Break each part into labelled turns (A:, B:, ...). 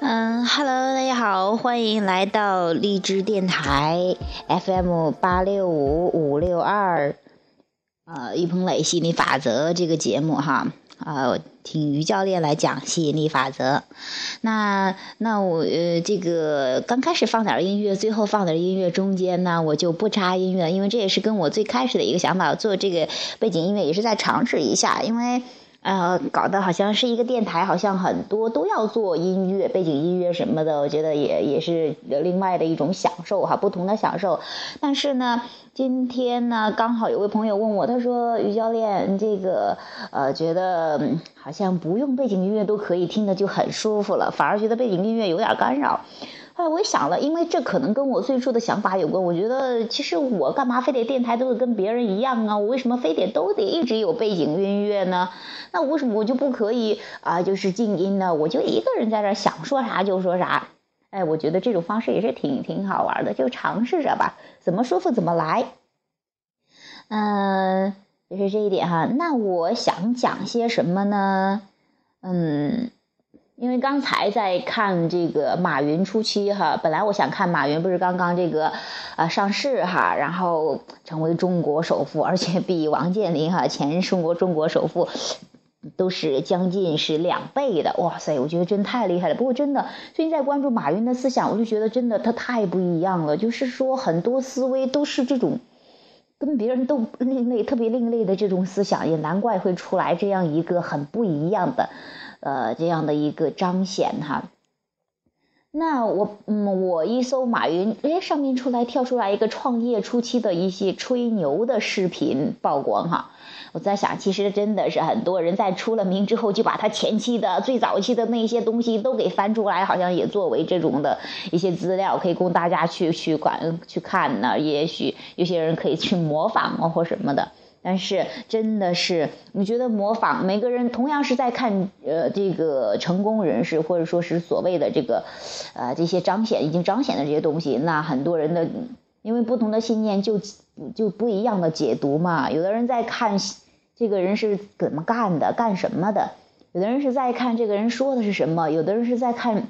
A: 嗯，Hello，大家好，欢迎来到荔枝电台 FM 八六五五六二，呃，于鹏磊吸引力法则这个节目哈，啊，听于教练来讲吸引力法则。那那我呃，这个刚开始放点音乐，最后放点音乐，中间呢我就不插音乐，因为这也是跟我最开始的一个想法，做这个背景音乐也是在尝试一下，因为。呃，搞得好像是一个电台，好像很多都要做音乐、背景音乐什么的，我觉得也也是另外的一种享受哈，不同的享受。但是呢，今天呢，刚好有位朋友问我，他说：“于教练，这个呃，觉得好像不用背景音乐都可以听的就很舒服了，反而觉得背景音乐有点干扰。”后来我也想了，因为这可能跟我最初的想法有关。我觉得其实我干嘛非得电台都是跟别人一样啊？我为什么非得都得一直有背景音乐呢？那为什么我就不可以啊？就是静音呢？我就一个人在这想说啥就说啥。哎，我觉得这种方式也是挺挺好玩的，就尝试着吧，怎么舒服怎么来。嗯，就是这一点哈。那我想讲些什么呢？嗯。因为刚才在看这个马云初期哈，本来我想看马云不是刚刚这个，呃上市哈，然后成为中国首富，而且比王健林哈前中国中国首富都是将近是两倍的，哇塞，我觉得真太厉害了。不过真的最近在关注马云的思想，我就觉得真的他太不一样了，就是说很多思维都是这种跟别人都另类、特别另类的这种思想，也难怪会出来这样一个很不一样的。呃，这样的一个彰显哈，那我嗯，我一搜马云，哎，上面出来跳出来一个创业初期的一些吹牛的视频曝光哈，我在想，其实真的是很多人在出了名之后，就把他前期的最早期的那些东西都给翻出来，好像也作为这种的一些资料，可以供大家去去管去看呢。也许有些人可以去模仿啊或什么的。但是真的是，你觉得模仿每个人同样是在看，呃，这个成功人士或者说是所谓的这个，呃，这些彰显已经彰显的这些东西，那很多人的因为不同的信念就就不一样的解读嘛。有的人在看这个人是怎么干的，干什么的；有的人是在看这个人说的是什么；有的人是在看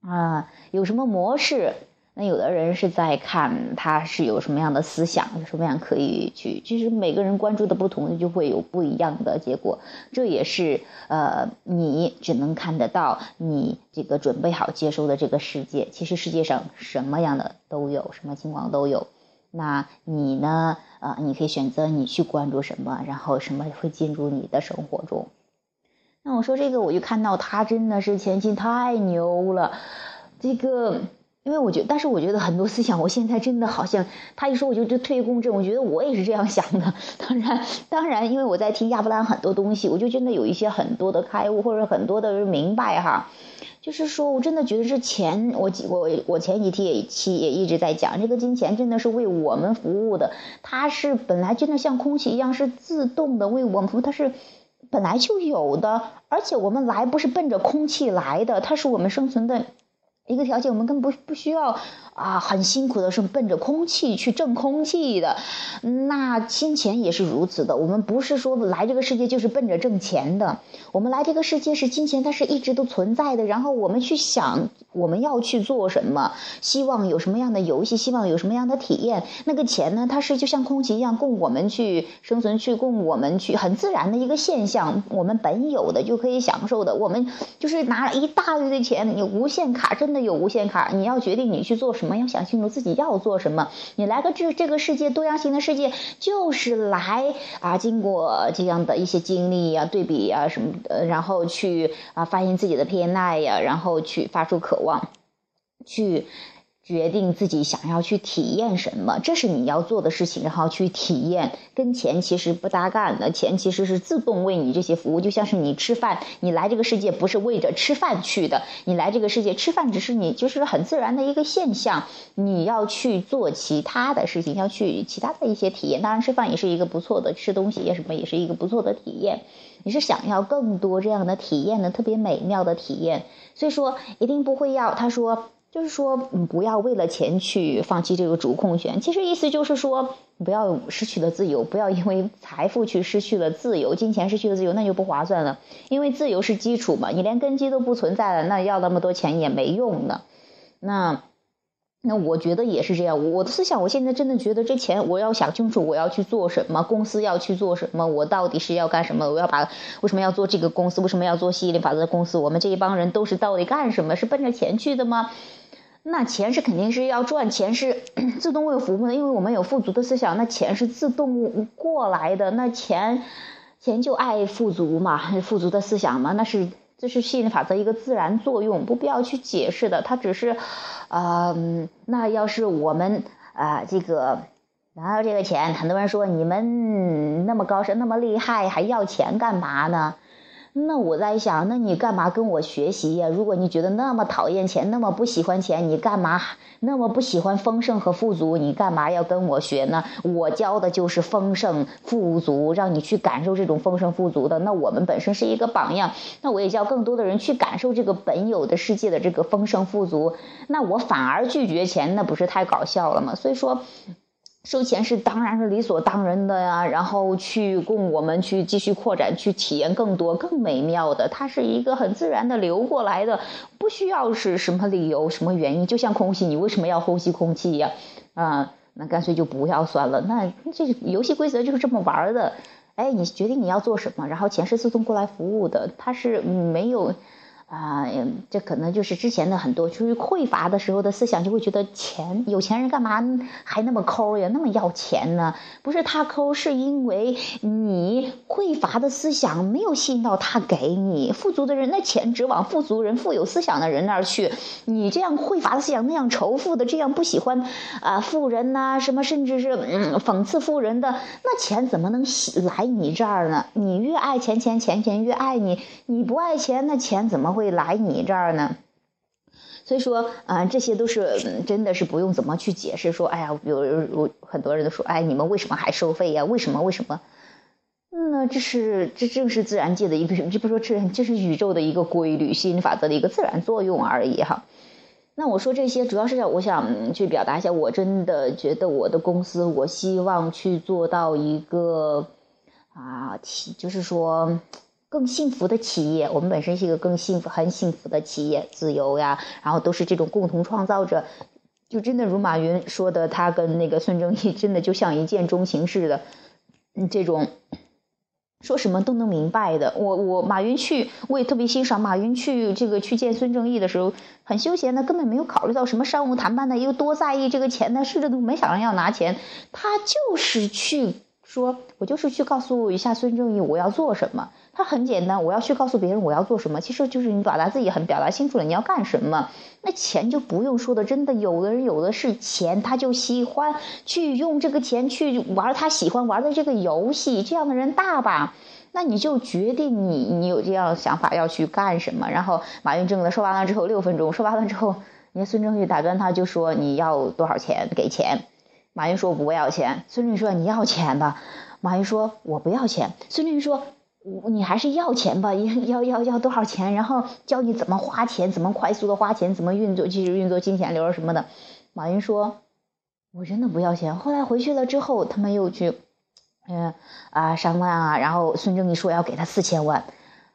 A: 啊有什么模式。那有的人是在看他是有什么样的思想，有什么样可以去。其实每个人关注的不同，就会有不一样的结果。这也是呃，你只能看得到你这个准备好接收的这个世界。其实世界上什么样的都有，什么情况都有。那你呢？呃，你可以选择你去关注什么，然后什么会进入你的生活中。那我说这个，我就看到他真的是前期太牛了，这个。因为我觉得，但是我觉得很多思想，我现在真的好像他一说我就就退共振，我觉得我也是这样想的。当然，当然，因为我在听亚伯兰很多东西，我就真的有一些很多的开悟，或者很多的明白哈。就是说我真的觉得这钱，我我我前几天也期也一直在讲，这个金钱真的是为我们服务的，它是本来真的像空气一样是自动的为我们服务，它是本来就有的，而且我们来不是奔着空气来的，它是我们生存的。一个条件，我们根本不不需要啊，很辛苦的是奔着空气去挣空气的。那金钱也是如此的，我们不是说来这个世界就是奔着挣钱的。我们来这个世界是金钱，它是一直都存在的。然后我们去想我们要去做什么，希望有什么样的游戏，希望有什么样的体验。那个钱呢，它是就像空气一样，供我们去生存，去供我们去很自然的一个现象，我们本有的就可以享受的。我们就是拿一大堆的钱，你无限卡真。的有无限卡，你要决定你去做什么，要想清楚自己要做什么。你来个这这个世界多样性的世界，就是来啊，经过这样的一些经历呀、对比呀什么，的，然后去啊发现自己的偏爱呀，然后去发出渴望，去。决定自己想要去体验什么，这是你要做的事情。然后去体验，跟钱其实不搭干的。钱其实是自动为你这些服务，就像是你吃饭，你来这个世界不是为着吃饭去的，你来这个世界吃饭只是你就是很自然的一个现象。你要去做其他的事情，要去其他的一些体验。当然，吃饭也是一个不错的，吃东西也什么也是一个不错的体验。你是想要更多这样的体验的，特别美妙的体验。所以说，一定不会要他说。就是说，不要为了钱去放弃这个主控权。其实意思就是说，不要失去了自由，不要因为财富去失去了自由，金钱失去了自由，那就不划算了。因为自由是基础嘛，你连根基都不存在了，那要那么多钱也没用呢。那，那我觉得也是这样。我的思想，我现在真的觉得这钱，我要想清楚我要去做什么，公司要去做什么，我到底是要干什么？我要把为什么要做这个公司？为什么要做吸引力法则的公司？我们这一帮人都是到底干什么？是奔着钱去的吗？那钱是肯定是要赚，钱是 自动为服务的，因为我们有富足的思想，那钱是自动过来的。那钱，钱就爱富足嘛，富足的思想嘛，那是这是吸引力法则一个自然作用，不必要去解释的。它只是，呃，那要是我们啊，这个拿到这个钱，很多人说你们那么高深，那么厉害，还要钱干嘛呢？那我在想，那你干嘛跟我学习呀？如果你觉得那么讨厌钱，那么不喜欢钱，你干嘛那么不喜欢丰盛和富足？你干嘛要跟我学呢？我教的就是丰盛富足，让你去感受这种丰盛富足的。那我们本身是一个榜样，那我也教更多的人去感受这个本有的世界的这个丰盛富足。那我反而拒绝钱，那不是太搞笑了吗？所以说。收钱是当然是理所当然的呀，然后去供我们去继续扩展，去体验更多更美妙的，它是一个很自然的流过来的，不需要是什么理由、什么原因。就像空气，你为什么要呼吸空气呀？啊，那干脆就不要算了。那这游戏规则就是这么玩的。哎，你决定你要做什么，然后钱是自动过来服务的，它是没有。啊，这可能就是之前的很多出于匮乏的时候的思想，就会觉得钱有钱人干嘛还那么抠呀，那么要钱呢？不是他抠，是因为你匮乏的思想没有吸引到他给你富足的人，那钱只往富足人、富有思想的人那儿去。你这样匮乏的思想，那样仇富的，这样不喜欢啊富人呐，什么甚至是嗯讽刺富人的，那钱怎么能来你这儿呢？你越爱钱钱钱钱越爱你，你不爱钱，那钱怎么会？会来你这儿呢，所以说，啊，这些都是真的是不用怎么去解释。说，哎呀，有有很多人都说，哎，你们为什么还收费呀？为什么？为什么？那这是这正是自然界的一个，这不说这这是宇宙的一个规律，吸引力法则的一个自然作用而已哈。那我说这些，主要是我想去表达一下，我真的觉得我的公司，我希望去做到一个啊，就是说。更幸福的企业，我们本身是一个更幸福、很幸福的企业，自由呀，然后都是这种共同创造者，就真的如马云说的，他跟那个孙正义真的就像一见钟情似的，嗯，这种说什么都能明白的。我我马云去，我也特别欣赏马云去这个去见孙正义的时候，很休闲的，根本没有考虑到什么商务谈判的，又多在意这个钱的，甚至都没想着要拿钱，他就是去说，我就是去告诉一下孙正义我要做什么。他很简单，我要去告诉别人我要做什么，其实就是你表达自己很表达清楚了，你要干什么。那钱就不用说的，真的有的人有的是钱，他就喜欢去用这个钱去玩他喜欢玩的这个游戏，这样的人大把。那你就决定你你有这样想法要去干什么。然后马云正的说完了之后，六分钟说完了之后，你看孙正义打断他就说你要多少钱给钱。马云说我不要钱。孙正义说你要钱吧。马云说我不要钱。孙正义说。你还是要钱吧，要要要多少钱？然后教你怎么花钱，怎么快速的花钱，怎么运作，其实运作金钱流什么的。马云说：“我真的不要钱。”后来回去了之后，他们又去，嗯啊商量啊，然后孙正义说要给他四千万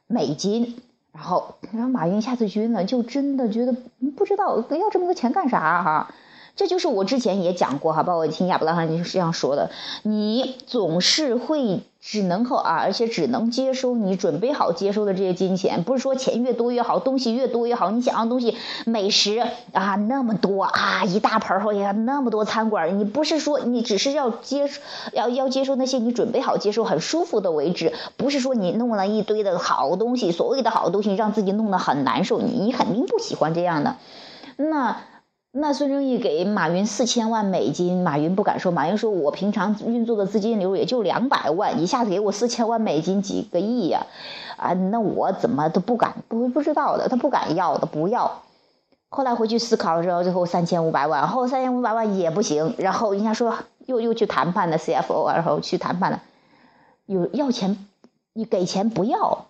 A: 美金，然后然后马云一下子晕了，就真的觉得不知道要这么多钱干啥哈。这就是我之前也讲过哈，包括听亚伯拉罕就是这样说的，你总是会只能够啊，而且只能接收你准备好接收的这些金钱，不是说钱越多越好，东西越多越好，你想要东西美食啊那么多啊一大盆儿或者那么多餐馆，你不是说你只是要接要要接受那些你准备好接受很舒服的为止，不是说你弄了一堆的好东西，所谓的好东西让自己弄得很难受，你你肯定不喜欢这样的，那。那孙正义给马云四千万美金，马云不敢说。马云说：“我平常运作的资金流也就两百万，一下子给我四千万美金，几个亿呀？啊，那我怎么都不敢，不不知道的，他不敢要的，不要。后来回去思考了之后，最后三千五百万，后三千五百万也不行。然后人家说又又去谈判的 CFO，然后去谈判了，有要钱，你给钱不要。”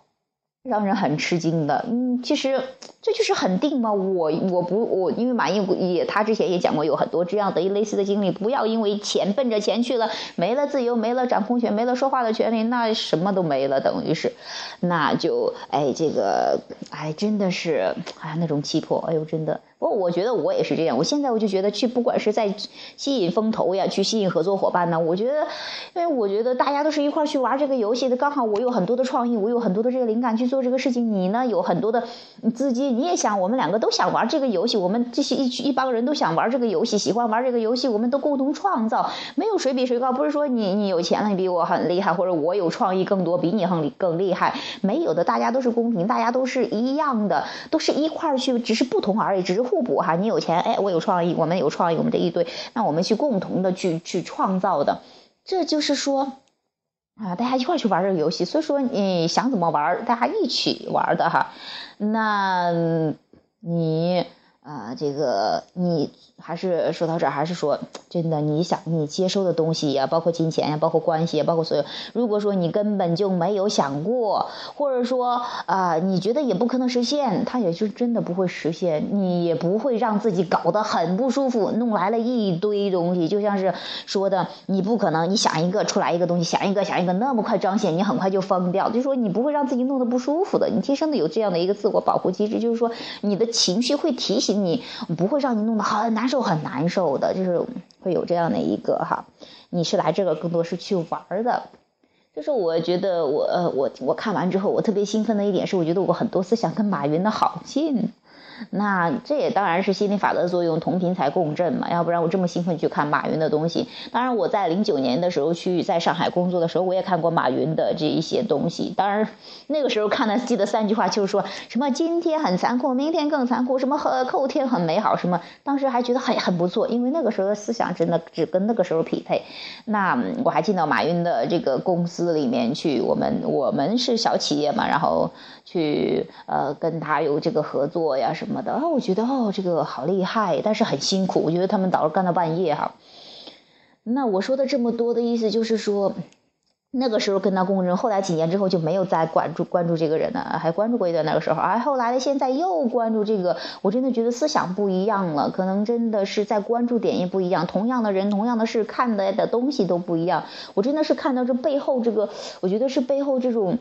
A: 让人很吃惊的。嗯，其实这就是很定嘛？我我不我，因为马英也他之前也讲过，有很多这样的一类似的经历。不要因为钱奔着钱去了，没了自由，没了掌控权，没了说话的权利，那什么都没了，等于是，那就哎这个哎真的是哎那种气魄，哎呦真的。不我觉得我也是这样，我现在我就觉得去，不管是在吸引风投呀，去吸引合作伙伴呢，我觉得，因为我觉得大家都是一块去玩这个游戏的，刚好我有很多的创意，我有很多的这个灵感去做这个事情，你呢有很多的资金，你也想，我们两个都想玩这个游戏，我们这些一一帮人都想玩这个游戏，喜欢玩这个游戏，我们都共同创造，没有谁比谁高，不是说你你有钱了，你比我很厉害，或者我有创意更多，比你更更厉害，没有的，大家都是公平，大家都是一样的，都是一块去，只是不同而已，只是。互补哈，你有钱，哎，我有创意，我们有创意，我们这一堆，那我们去共同的去去创造的，这就是说，啊，大家一块去玩这个游戏，所以说你想怎么玩，大家一起玩的哈，那你。啊，这个你还是说到这儿，还是说真的？你想你接收的东西呀，包括金钱呀，包括关系呀，包括所有。如果说你根本就没有想过，或者说啊，你觉得也不可能实现，它也就真的不会实现。你也不会让自己搞得很不舒服，弄来了一堆东西，就像是说的，你不可能，你想一个出来一个东西，想一个想一个那么快彰显，你很快就疯掉。就说你不会让自己弄得不舒服的，你天生的有这样的一个自我保护机制，就是说你的情绪会提醒。你不会让你弄得很难受很难受的，就是会有这样的一个哈，你是来这个更多是去玩的，就是我觉得我呃我我看完之后我特别兴奋的一点是，我觉得我很多思想跟马云的好近。那这也当然是心理法则的作用，同频才共振嘛，要不然我这么兴奋去看马云的东西。当然我在零九年的时候去在上海工作的时候，我也看过马云的这一些东西。当然那个时候看的记得三句话，就是说什么今天很残酷，明天更残酷，什么后后天很美好，什么当时还觉得很很不错，因为那个时候的思想真的只跟那个时候匹配。那我还进到马云的这个公司里面去，我们我们是小企业嘛，然后去呃跟他有这个合作呀什么。什么的啊？我觉得哦，这个好厉害，但是很辛苦。我觉得他们导致干到半夜哈。那我说的这么多的意思就是说，那个时候跟他共振，后来几年之后就没有再关注关注这个人了，还关注过一段那个时候。而后来的现在又关注这个，我真的觉得思想不一样了，可能真的是在关注点也不一样。同样的人，同样的事，看的的东西都不一样。我真的是看到这背后这个，我觉得是背后这种。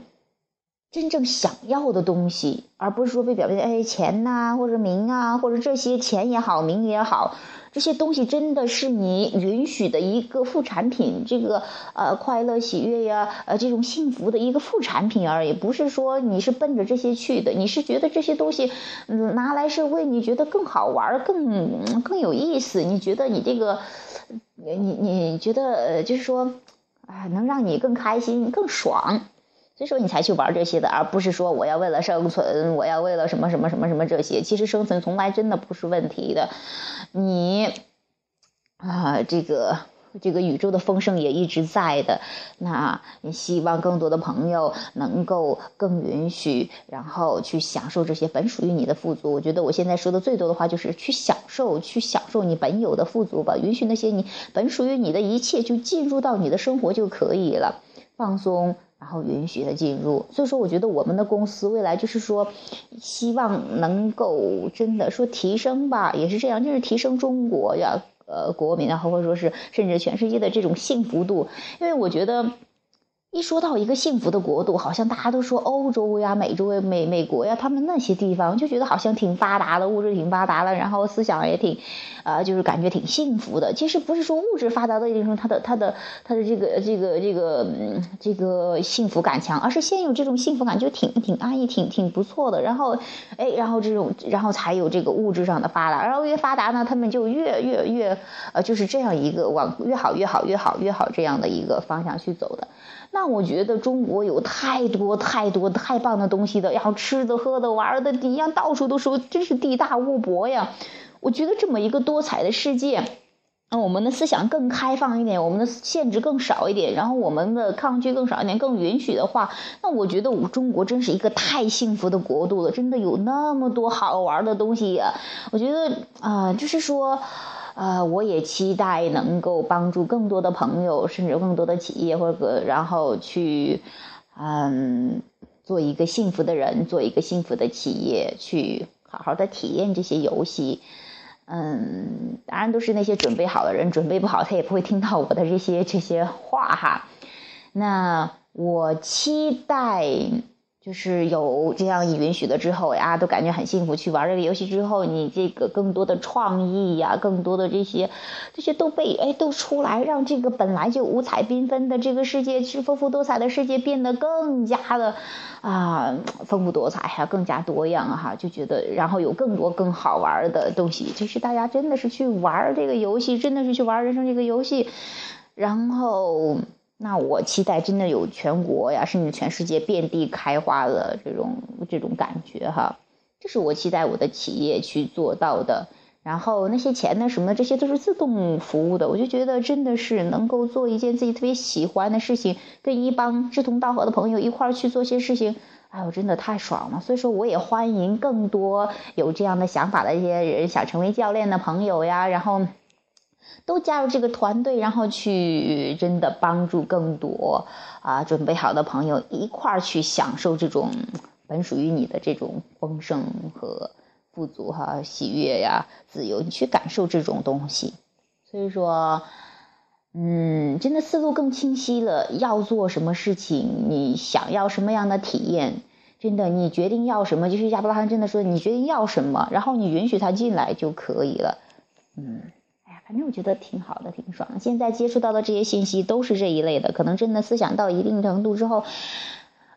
A: 真正想要的东西，而不是说被表面哎钱呐，或者名啊，或者这些钱也好，名也好，这些东西真的是你允许的一个副产品。这个呃快乐喜悦呀，呃这种幸福的一个副产品而已，不是说你是奔着这些去的。你是觉得这些东西拿来是为你觉得更好玩、更更有意思？你觉得你这个，你你觉得就是说啊，能让你更开心、更爽。所以说你才去玩这些的，而不是说我要为了生存，我要为了什么什么什么什么这些。其实生存从来真的不是问题的，你啊，这个这个宇宙的丰盛也一直在的。那你希望更多的朋友能够更允许，然后去享受这些本属于你的富足。我觉得我现在说的最多的话就是去享受，去享受你本有的富足吧。允许那些你本属于你的一切就进入到你的生活就可以了，放松。然后允许他进入，所以说我觉得我们的公司未来就是说，希望能够真的说提升吧，也是这样，就是提升中国呀，呃，国民啊，或者说是甚至全世界的这种幸福度，因为我觉得。一说到一个幸福的国度，好像大家都说欧洲呀、美洲呀、美美国呀，他们那些地方就觉得好像挺发达的，物质挺发达了，然后思想也挺，呃，就是感觉挺幸福的。其实不是说物质发达的一定说他的他的他的这个这个这个这个幸福感强，而是先有这种幸福感就挺挺安逸、挺挺不错的。然后，哎，然后这种然后才有这个物质上的发达，然后越发达呢，他们就越越越呃，就是这样一个往越好越好越好越好这样的一个方向去走的。那我觉得中国有太多太多太棒的东西的，然后吃的喝的玩的，一样到处都是，真是地大物博呀。我觉得这么一个多彩的世界，那我们的思想更开放一点，我们的限制更少一点，然后我们的抗拒更少一点，更允许的话，那我觉得我中国真是一个太幸福的国度了，真的有那么多好玩的东西呀。我觉得啊，就是说。呃，我也期待能够帮助更多的朋友，甚至更多的企业或者然后去，嗯，做一个幸福的人，做一个幸福的企业，去好好的体验这些游戏。嗯，当然都是那些准备好的人，准备不好他也不会听到我的这些这些话哈。那我期待。就是有这样一允许了之后呀，都感觉很幸福。去玩这个游戏之后，你这个更多的创意呀，更多的这些，这些都被哎都出来，让这个本来就五彩缤纷的这个世界，是丰富多彩的世界，变得更加的啊丰富多彩哈，更加多样哈，就觉得然后有更多更好玩的东西。就是大家真的是去玩这个游戏，真的是去玩人生这个游戏，然后。那我期待真的有全国呀，甚至全世界遍地开花的这种这种感觉哈，这是我期待我的企业去做到的。然后那些钱呢什么的，这些都是自动服务的。我就觉得真的是能够做一件自己特别喜欢的事情，跟一帮志同道合的朋友一块去做些事情，哎呦，真的太爽了。所以说，我也欢迎更多有这样的想法的一些人，想成为教练的朋友呀，然后。都加入这个团队，然后去真的帮助更多啊准备好的朋友一块儿去享受这种本属于你的这种丰盛和富足哈喜悦呀自由，你去感受这种东西。所以说，嗯，真的思路更清晰了。要做什么事情，你想要什么样的体验，真的你决定要什么，就是亚伯拉罕真的说，你决定要什么，然后你允许他进来就可以了。嗯。反正我觉得挺好的，挺爽。现在接触到的这些信息都是这一类的，可能真的思想到一定程度之后，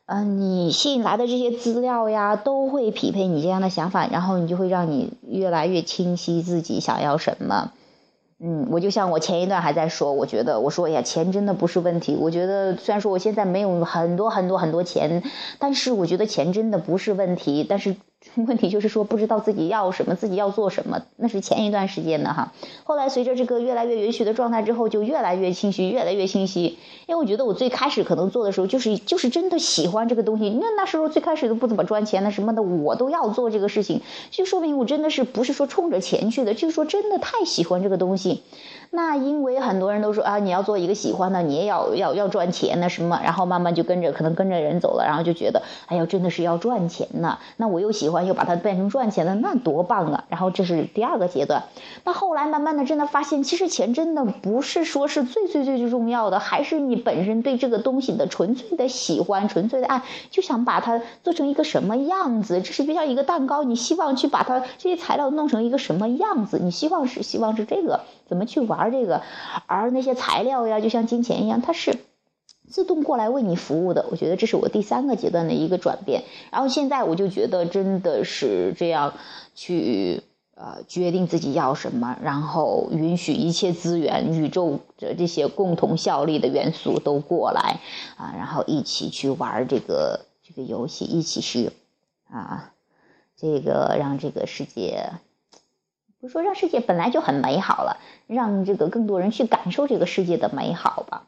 A: 嗯，你吸引来的这些资料呀，都会匹配你这样的想法，然后你就会让你越来越清晰自己想要什么。嗯，我就像我前一段还在说，我觉得我说呀，钱真的不是问题。我觉得虽然说我现在没有很多很多很多钱，但是我觉得钱真的不是问题。但是。问题就是说不知道自己要什么，自己要做什么，那是前一段时间的哈。后来随着这个越来越允许的状态之后，就越来越清晰，越来越清晰。因为我觉得我最开始可能做的时候，就是就是真的喜欢这个东西。那那时候最开始都不怎么赚钱的什么的，我都要做这个事情，就说明我真的是不是说冲着钱去的，就是说真的太喜欢这个东西。那因为很多人都说啊，你要做一个喜欢的，你也要要要赚钱的什么，然后慢慢就跟着可能跟着人走了，然后就觉得哎呀，真的是要赚钱呢。那我又喜欢，又把它变成赚钱的，那多棒啊！然后这是第二个阶段。那后来慢慢的真的发现，其实钱真的不是说是最最最最重要的，还是你本身对这个东西的纯粹的喜欢、纯粹的爱，就想把它做成一个什么样子。这是就像一个蛋糕，你希望去把它这些材料弄成一个什么样子？你希望是希望是这个。怎么去玩这个？而那些材料呀，就像金钱一样，它是自动过来为你服务的。我觉得这是我第三个阶段的一个转变。然后现在我就觉得真的是这样去呃决定自己要什么，然后允许一切资源、宇宙的这些共同效力的元素都过来啊，然后一起去玩这个这个游戏，一起去啊，这个让这个世界。不是说让世界本来就很美好了，让这个更多人去感受这个世界的美好吧。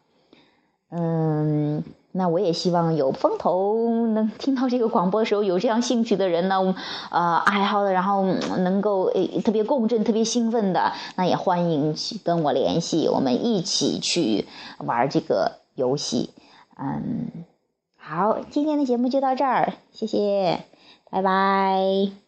A: 嗯，那我也希望有风投能听到这个广播的时候，有这样兴趣的人呢，呃，爱好的，然后能够诶特别共振、特别兴奋的，那也欢迎去跟我联系，我们一起去玩这个游戏。嗯，好，今天的节目就到这儿，谢谢，拜拜。